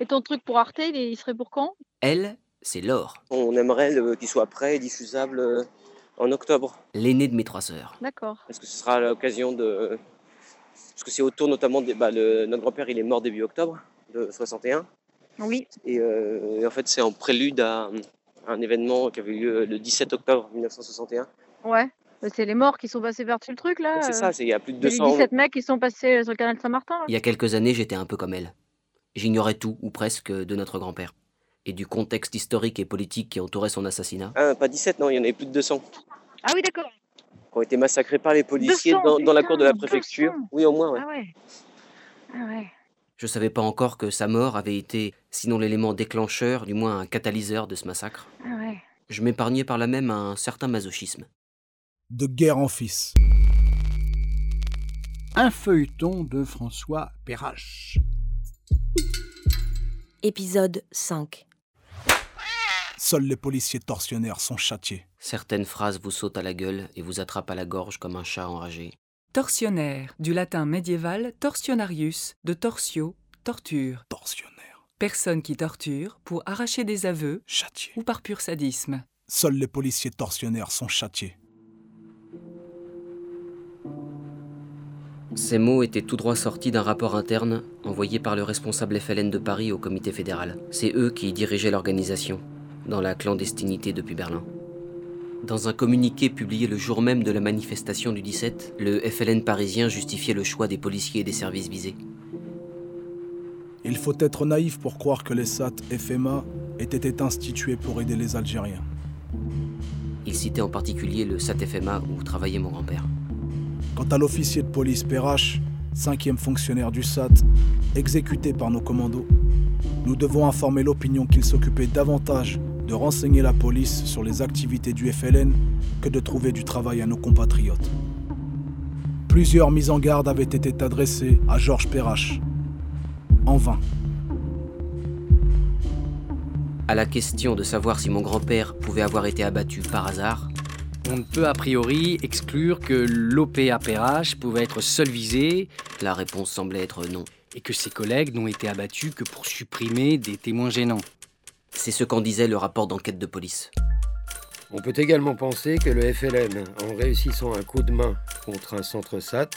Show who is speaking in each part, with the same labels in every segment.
Speaker 1: Et ton truc pour Arte, il, serait pour quand?
Speaker 2: Elle, c'est Laure,
Speaker 3: On aimerait qu'il soit prêt et diffusable euh, en octobre.
Speaker 2: l'aînée de mes trois sœurs.
Speaker 1: D'accord.
Speaker 3: Parce que ce sera l'occasion de. Parce que c'est autour notamment. Des... Bah, le... Notre grand-père, il est mort début octobre de 61.
Speaker 1: Oui.
Speaker 3: Et, euh, et en fait, c'est en prélude à un événement qui avait eu lieu le 17 octobre 1961.
Speaker 1: Ouais. Mais C'est les morts qui sont passés par-dessus le truc là.
Speaker 3: C'est
Speaker 1: euh.
Speaker 3: ça, c'est- il y a plus de
Speaker 1: Il y a eu
Speaker 3: 200.
Speaker 1: 17 mecs qui sont passés euh, sur le canal de Saint-Martin.
Speaker 2: Il y a quelques années, j'étais un peu comme elle. J'ignorais tout, ou presque, de notre grand-père. Et du contexte historique et politique qui entourait son assassinat.
Speaker 3: Ah, pas 17, non, il y en avait plus de 200 qui
Speaker 1: Ah oui, d'accord.
Speaker 3: ont été massacrés par les policiers
Speaker 1: 200,
Speaker 3: dans, dans la cour de la préfecture.
Speaker 1: 200.
Speaker 3: Oui, au moins, ouais.
Speaker 1: Ah ouais. Ah ouais.
Speaker 2: Je savais pas encore que sa mort avait été, sinon l'élément déclencheur, du moins un catalyseur de ce massacre.
Speaker 1: Ah ouais.
Speaker 2: Je m'épargnais par là même un certain masochisme.
Speaker 4: De guerre en fils.
Speaker 5: Un feuilleton de François Perrache.
Speaker 6: Épisode 5.
Speaker 4: Seuls les policiers tortionnaires sont châtiés.
Speaker 2: Certaines phrases vous sautent à la gueule et vous attrapent à la gorge comme un chat enragé.
Speaker 7: Tortionnaire, du latin médiéval torsionarius, de torsio, torture. Personne qui torture pour arracher des aveux ou par pur sadisme.
Speaker 4: Seuls les policiers tortionnaires sont châtiés.
Speaker 2: Ces mots étaient tout droit sortis d'un rapport interne envoyé par le responsable FLN de Paris au comité fédéral. C'est eux qui dirigeaient l'organisation, dans la clandestinité depuis Berlin. Dans un communiqué publié le jour même de la manifestation du 17, le FLN parisien justifiait le choix des policiers et des services visés.
Speaker 4: Il faut être naïf pour croire que les SAT FMA aient été institués pour aider les Algériens.
Speaker 2: Il citait en particulier le SAT-FMA où travaillait mon grand-père.
Speaker 4: Quant à l'officier de police Perrache, cinquième fonctionnaire du SAT, exécuté par nos commandos, nous devons informer l'opinion qu'il s'occupait davantage de renseigner la police sur les activités du FLN que de trouver du travail à nos compatriotes. Plusieurs mises en garde avaient été adressées à Georges Perrache. En vain.
Speaker 2: À la question de savoir si mon grand-père pouvait avoir été abattu par hasard,
Speaker 8: On ne peut a priori exclure que l'OPAPRH pouvait être seul visé
Speaker 2: la réponse semblait être non.
Speaker 8: et que ses collègues n'ont été abattus que pour supprimer des témoins gênants.
Speaker 2: C'est ce qu'en disait le rapport d'enquête de police.
Speaker 9: On peut également penser que le FLN, en réussissant un coup de main contre un centre SAT,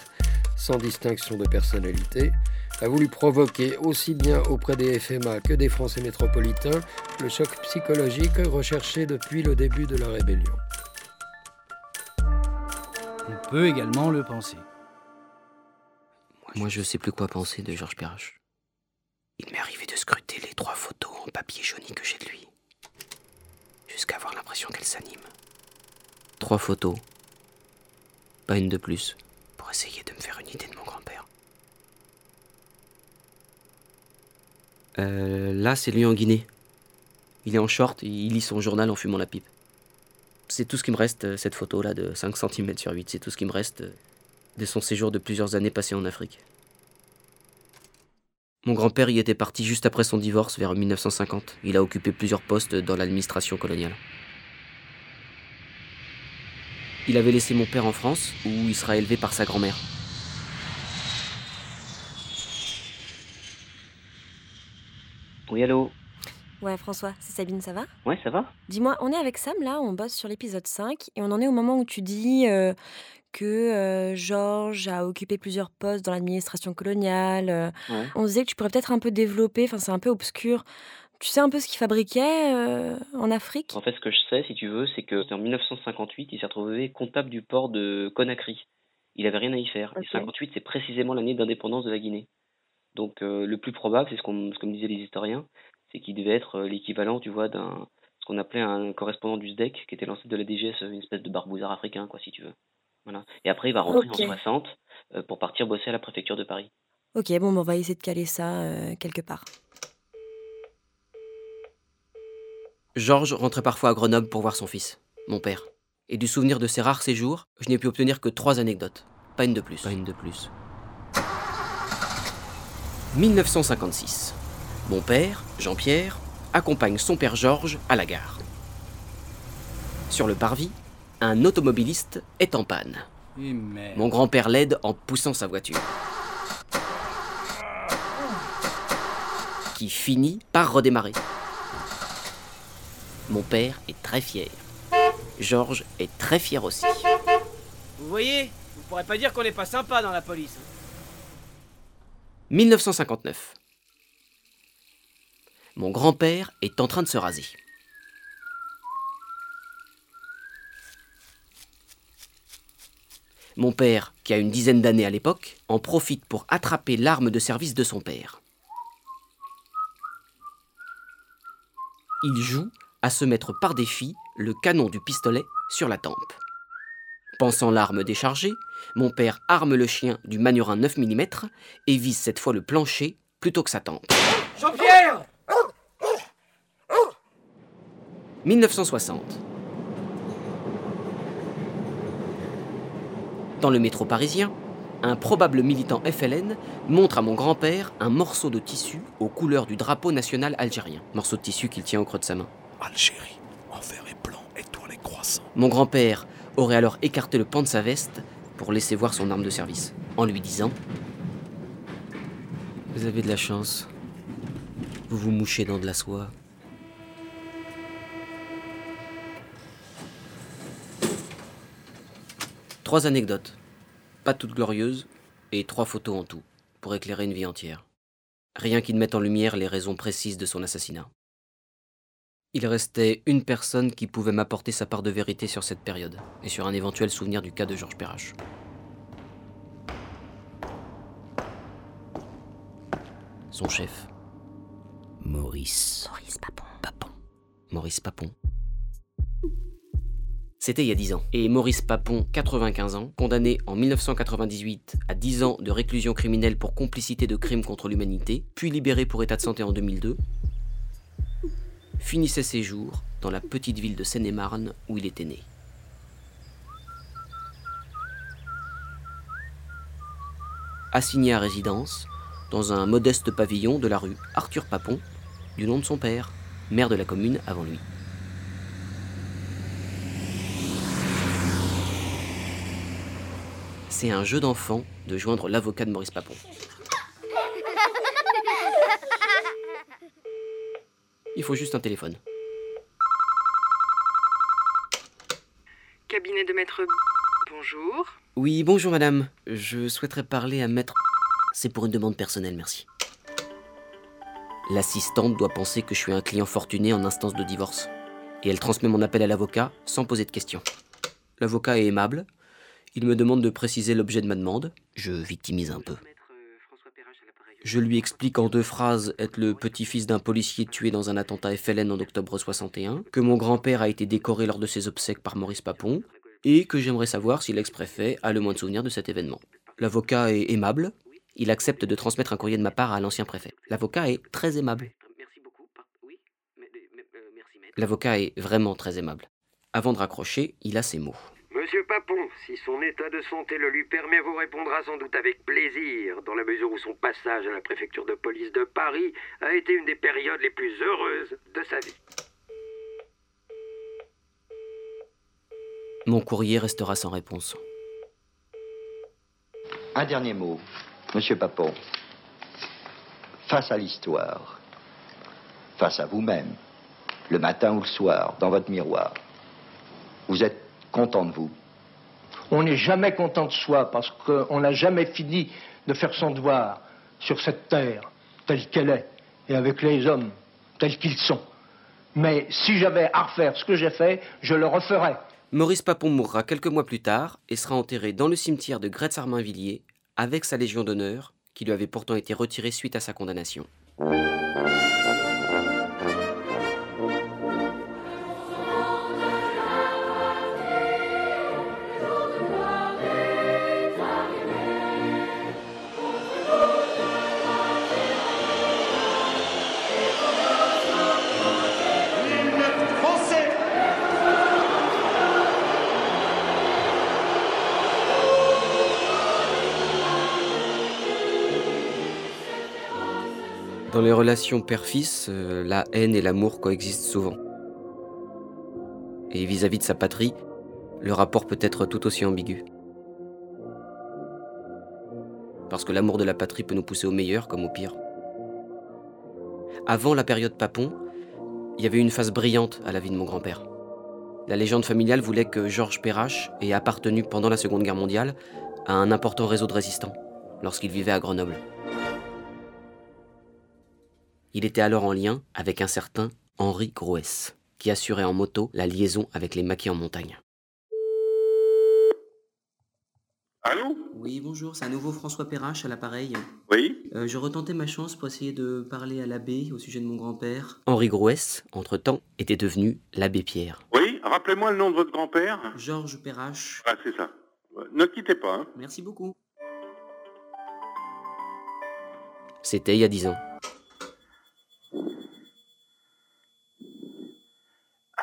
Speaker 9: sans distinction de personnalité, a voulu provoquer aussi bien auprès des FMA que des Français métropolitains le choc psychologique recherché depuis le début de la rébellion.
Speaker 8: On peut également le penser.
Speaker 2: Moi, je sais plus quoi penser de Georges Perrache. Il m'est arrivé de scruter les trois photos en papier jauni que j'ai de lui, jusqu'à avoir l'impression qu'elles s'animent. Trois photos, pas une de plus, pour essayer de me faire une idée de mon grand-père. Euh, là, c'est lui en Guinée. Il est en short, il lit son journal en fumant la pipe. C'est tout ce qui me reste, euh, cette photo-là de 5 cm sur 8. C'est tout ce qui me reste euh, de son séjour de plusieurs années passées en Afrique. Mon grand-père y était parti juste après son divorce, vers 1950. Il a occupé plusieurs postes dans l'administration coloniale. Il avait laissé mon père en France, où il sera élevé par sa grand-mère. Oui, allô?
Speaker 6: Ouais, François, c'est Sabine, ça va?
Speaker 2: Ouais, ça va
Speaker 6: Dis-moi, on est avec Sam là, on bosse sur l'épisode 5 et on en est au moment où tu dis euh, que euh, Georges a occupé plusieurs postes dans l'administration coloniale. euh,
Speaker 2: Ouais.
Speaker 6: on disait que tu pourrais peut-être un peu développer, enfin c'est un peu obscur. Tu sais un peu ce qu'il fabriquait euh, en Afrique?
Speaker 2: En fait, ce que je sais, si tu veux, c'est que en 1958, il s'est retrouvé comptable du port de Conakry. Il avait rien à y faire.
Speaker 1: Ok.
Speaker 2: Et 58, c'est précisément l'année d'indépendance de la Guinée. Donc, euh, le plus probable, c'est ce, qu'on- ce que me disaient les historiens, c'est qu'il devait être euh, l'équivalent, tu vois, d'un ce qu'on appelait un correspondant du SDEC, qui était l'ancêtre de la DGS, une espèce de barbouzard africain, quoi, si tu veux. Voilà. Et après, il va rentrer en 60 euh, pour partir bosser à la préfecture de Paris.
Speaker 6: Ok, bon, on va essayer de caler ça euh, quelque part.
Speaker 2: Georges rentrait parfois à Grenoble pour voir son fils, mon père. Et du souvenir de ces rares séjours, je n'ai pu obtenir que trois anecdotes. Pas une de plus. Pas une de plus. 1956. Mon père, Jean-Pierre, accompagne son père Georges à la gare. Sur le parvis, un automobiliste est en panne.
Speaker 8: Et.
Speaker 2: Mon grand-père l'aide en poussant sa voiture. qui finit par redémarrer. Mon père est très fier. Georges est très fier aussi.
Speaker 10: Vous voyez, vous pourrez pas dire qu'on n'est pas sympa dans la police.
Speaker 2: 1959. Mon grand-père est en train de se raser. Mon père, qui a une dizaine d'années à l'époque, en profite pour attraper l'arme de service de son père. Il joue à se mettre par défi le canon du pistolet sur la tempe. Pensant l'arme déchargée, mon père arme le chien du Magnurin 9 mm et vise cette fois le plancher plutôt que sa tempe.
Speaker 10: Jean-Pierre
Speaker 2: 1960. Dans le métro parisien, un probable militant FLN montre à mon grand-père un morceau de tissu aux couleurs du drapeau national algérien. Morceau de tissu qu'il tient au creux de sa main.
Speaker 4: Algérie, en vert et blanc, étoilé croissant.
Speaker 2: Mon grand-père aurait alors écarté le pan de sa veste pour laisser voir son arme de service, en lui disant Vous avez de la chance. Vous vous mouchez dans de la soie. Trois anecdotes, pas toutes glorieuses, et trois photos en tout, pour éclairer une vie entière. Rien qui ne mette en lumière les raisons précises de son assassinat. Il restait une personne qui pouvait m'apporter sa part de vérité sur cette période, et sur un éventuel souvenir du cas de Georges Perrache. Son chef. Maurice.
Speaker 6: Maurice Papon.
Speaker 2: Papon. Maurice Papon. C'était il y a 10 ans. Et Maurice Papon, 95 ans, condamné en 1998 à 10 ans de réclusion criminelle pour complicité de crimes contre l'humanité, puis libéré pour état de santé en 2002, finissait ses jours dans la petite ville de Seine-et-Marne où il était né. Assigné à résidence dans un modeste pavillon de la rue Arthur Papon, du nom de son père, maire de la commune avant lui. C'est un jeu d'enfant de joindre l'avocat de Maurice Papon. Il faut juste un téléphone.
Speaker 11: Cabinet de maître. Bonjour.
Speaker 2: Oui, bonjour madame. Je souhaiterais parler à maître. C'est pour une demande personnelle, merci. L'assistante doit penser que je suis un client fortuné en instance de divorce. Et elle transmet mon appel à l'avocat sans poser de questions. L'avocat est aimable. Il me demande de préciser l'objet de ma demande. Je victimise un peu. Je lui explique en deux phrases être le petit-fils d'un policier tué dans un attentat FLN en octobre 61, que mon grand-père a été décoré lors de ses obsèques par Maurice Papon, et que j'aimerais savoir si l'ex-préfet a le moins de souvenirs de cet événement. L'avocat est aimable, il accepte de transmettre un courrier de ma part à l'ancien préfet. L'avocat est très aimable. L'avocat est vraiment très aimable. Avant de raccrocher, il a ces mots.
Speaker 9: Monsieur Papon, si son état de santé le lui permet, vous répondra sans doute avec plaisir, dans la mesure où son passage à la préfecture de police de Paris a été une des périodes les plus heureuses de sa vie.
Speaker 2: Mon courrier restera sans réponse.
Speaker 12: Un dernier mot, Monsieur Papon. Face à l'histoire, face à vous-même, le matin ou le soir, dans votre miroir, vous êtes content de vous
Speaker 13: On n'est jamais content de soi parce qu'on n'a jamais fini de faire son devoir sur cette terre telle qu'elle est et avec les hommes tels qu'ils sont. Mais si j'avais à refaire ce que j'ai fait, je le referais.
Speaker 2: Maurice Papon mourra quelques mois plus tard et sera enterré dans le cimetière de Gretz-Armainvilliers avec sa Légion d'honneur qui lui avait pourtant été retirée suite à sa condamnation. Dans les relations père-fils, euh, la haine et l'amour coexistent souvent. Et vis-à-vis de sa patrie, le rapport peut être tout aussi ambigu. Parce que l'amour de la patrie peut nous pousser au meilleur comme au pire. Avant la période Papon, il y avait une phase brillante à la vie de mon grand-père. La légende familiale voulait que Georges Perrache ait appartenu pendant la Seconde Guerre mondiale à un important réseau de résistants lorsqu'il vivait à Grenoble. Il était alors en lien avec un certain Henri Grouès, qui assurait en moto la liaison avec les maquis en montagne.
Speaker 14: Allô?
Speaker 2: Oui, bonjour, c'est à nouveau François Perrache à l'appareil.
Speaker 14: Oui
Speaker 2: Euh, je retentais ma chance pour essayer de parler à l'abbé au sujet de mon grand-père. Henri Grouès, entre-temps, était devenu l'abbé Pierre.
Speaker 14: Oui Rappelez-moi le nom de votre grand-père
Speaker 2: Georges Perrache.
Speaker 14: Ah, c'est ça. Ouais, Ne quittez pas. Hein.
Speaker 2: Merci beaucoup. C'était il y a dix ans.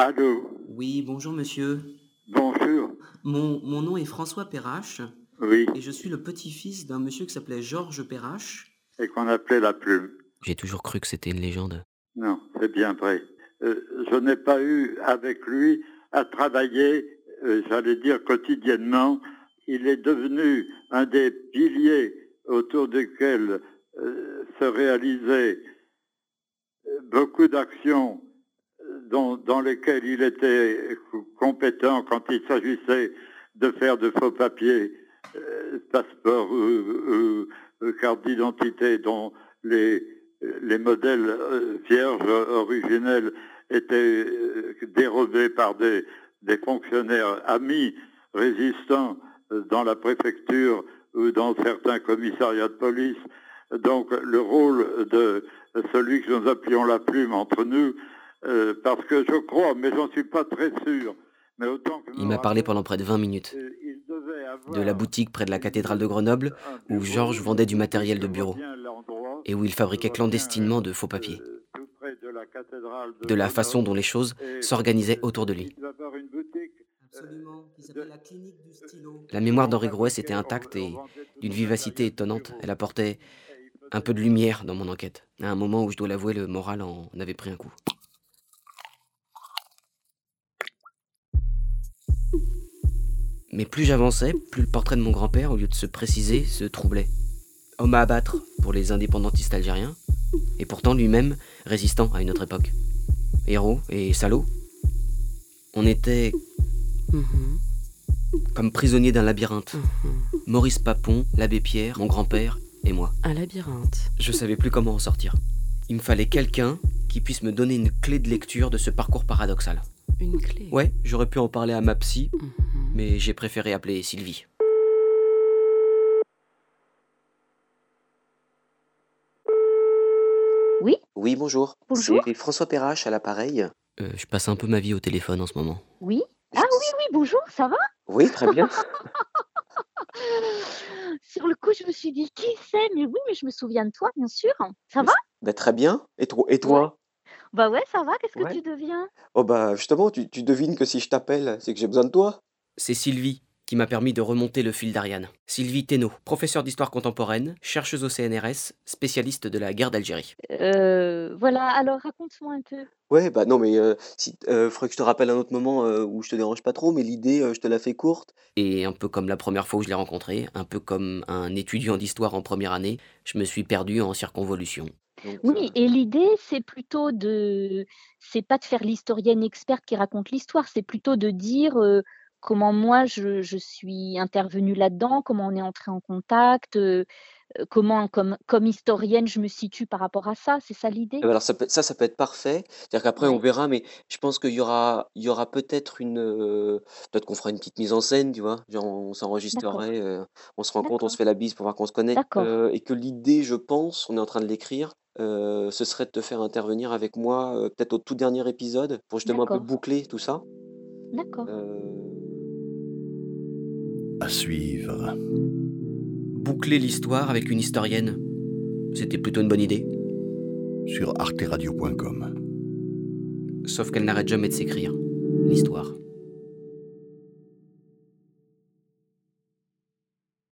Speaker 14: Allô
Speaker 2: Oui, bonjour monsieur.
Speaker 14: Bonjour.
Speaker 2: Mon, mon nom est François Perrache.
Speaker 14: Oui.
Speaker 2: Et je suis le petit-fils d'un monsieur qui s'appelait Georges Perrache.
Speaker 14: Et qu'on appelait la plume.
Speaker 2: J'ai toujours cru que c'était une légende.
Speaker 14: Non, c'est bien vrai. Euh, je n'ai pas eu avec lui à travailler, euh, j'allais dire quotidiennement. Il est devenu un des piliers autour desquels euh, se réalisaient beaucoup d'actions dans lesquelles il était compétent quand il s'agissait de faire de faux papiers, euh, passeports, euh, euh, euh, cartes d'identité dont les, les modèles vierges originels étaient dérobés par des, des fonctionnaires amis résistants dans la préfecture ou dans certains commissariats de police. Donc le rôle de celui que nous appelions la plume entre nous, euh, parce que je crois, mais j'en suis pas très sûr, mais autant que
Speaker 2: Il m'a parlé pendant près de 20 minutes. De la boutique près de la cathédrale de Grenoble, où Georges vendait du matériel de bureau. Et où il fabriquait clandestinement de faux papiers. De la façon dont les choses s'organisaient autour de lui. La mémoire d'Henri Grouès était intacte et d'une vivacité étonnante. Elle apportait un peu de lumière dans mon enquête. À un moment où je dois l'avouer, le moral en avait pris un coup. Mais plus j'avançais, plus le portrait de mon grand-père, au lieu de se préciser, se troublait. Homme à abattre pour les indépendantistes algériens, et pourtant lui-même résistant à une autre époque. Héros et salaud. On était comme prisonniers d'un labyrinthe. Maurice Papon, l'abbé Pierre, mon grand-père et moi.
Speaker 6: Un labyrinthe.
Speaker 2: Je savais plus comment en sortir. Il me fallait quelqu'un qui puisse me donner une clé de lecture de ce parcours paradoxal.
Speaker 6: Une clé.
Speaker 2: Ouais, j'aurais pu en parler à ma psy, mais j'ai préféré appeler Sylvie.
Speaker 1: Oui
Speaker 2: Oui, bonjour.
Speaker 1: Bonjour.
Speaker 2: C'est François Perrache à l'appareil. Euh, je passe un peu ma vie au téléphone en ce moment.
Speaker 1: Oui Ah oui, oui, bonjour, ça va?
Speaker 2: Oui, très bien.
Speaker 1: Sur le coup, je me suis dit, qui c'est? Mais oui, mais je me souviens de toi, bien sûr. Ça va?
Speaker 3: Bah, très bien. Et, toi et toi?
Speaker 1: Bah ouais, ça va, qu'est-ce que
Speaker 3: Ouais.
Speaker 1: tu deviens?
Speaker 3: Oh bah justement, tu, tu devines que si je t'appelle, c'est que j'ai besoin de toi.
Speaker 2: C'est Sylvie qui m'a permis de remonter le fil d'Ariane. Sylvie Thénault, professeure d'histoire contemporaine, chercheuse au CNRS, spécialiste de la guerre d'Algérie.
Speaker 1: Euh, voilà, alors raconte-moi un peu.
Speaker 3: Ouais, bah non, mais euh, si, euh, faudrait que je te rappelle un autre moment euh, où je te dérange pas trop, mais l'idée, euh, je te la fais courte.
Speaker 2: Et un peu comme la première fois où je l'ai rencontré, un peu comme un étudiant d'histoire en première année, je me suis perdu en circonvolution.
Speaker 1: Oui, et l'idée, c'est plutôt de, c'est pas de faire l'historienne experte qui raconte l'histoire, c'est plutôt de dire euh, comment moi je, je suis intervenue là-dedans, comment on est entré en contact, euh, euh, comment comme, comme historienne je me situe par rapport à ça, c'est ça l'idée?
Speaker 3: Eh ben alors ça, peut, ça, ça peut être parfait. C'est-à-dire qu'après, on verra, mais je pense qu'il y aura, il y aura peut-être une... euh, peut-être qu'on fera une petite mise en scène, tu vois? Genre, on s'enregistrerait, euh, on se rencontre, on se fait la bise pour voir qu'on se connaît. Et que l'idée, je pense, on est en train de l'écrire, euh, ce serait de te faire intervenir avec moi, euh, peut-être au tout dernier épisode, pour justement un peu boucler tout ça.
Speaker 1: D'accord.
Speaker 3: Euh,
Speaker 15: À suivre.
Speaker 2: Boucler l'histoire avec une historienne, c'était plutôt une bonne idée.
Speaker 15: Sur arteradio.com.
Speaker 2: Sauf qu'elle n'arrête jamais de s'écrire, l'histoire.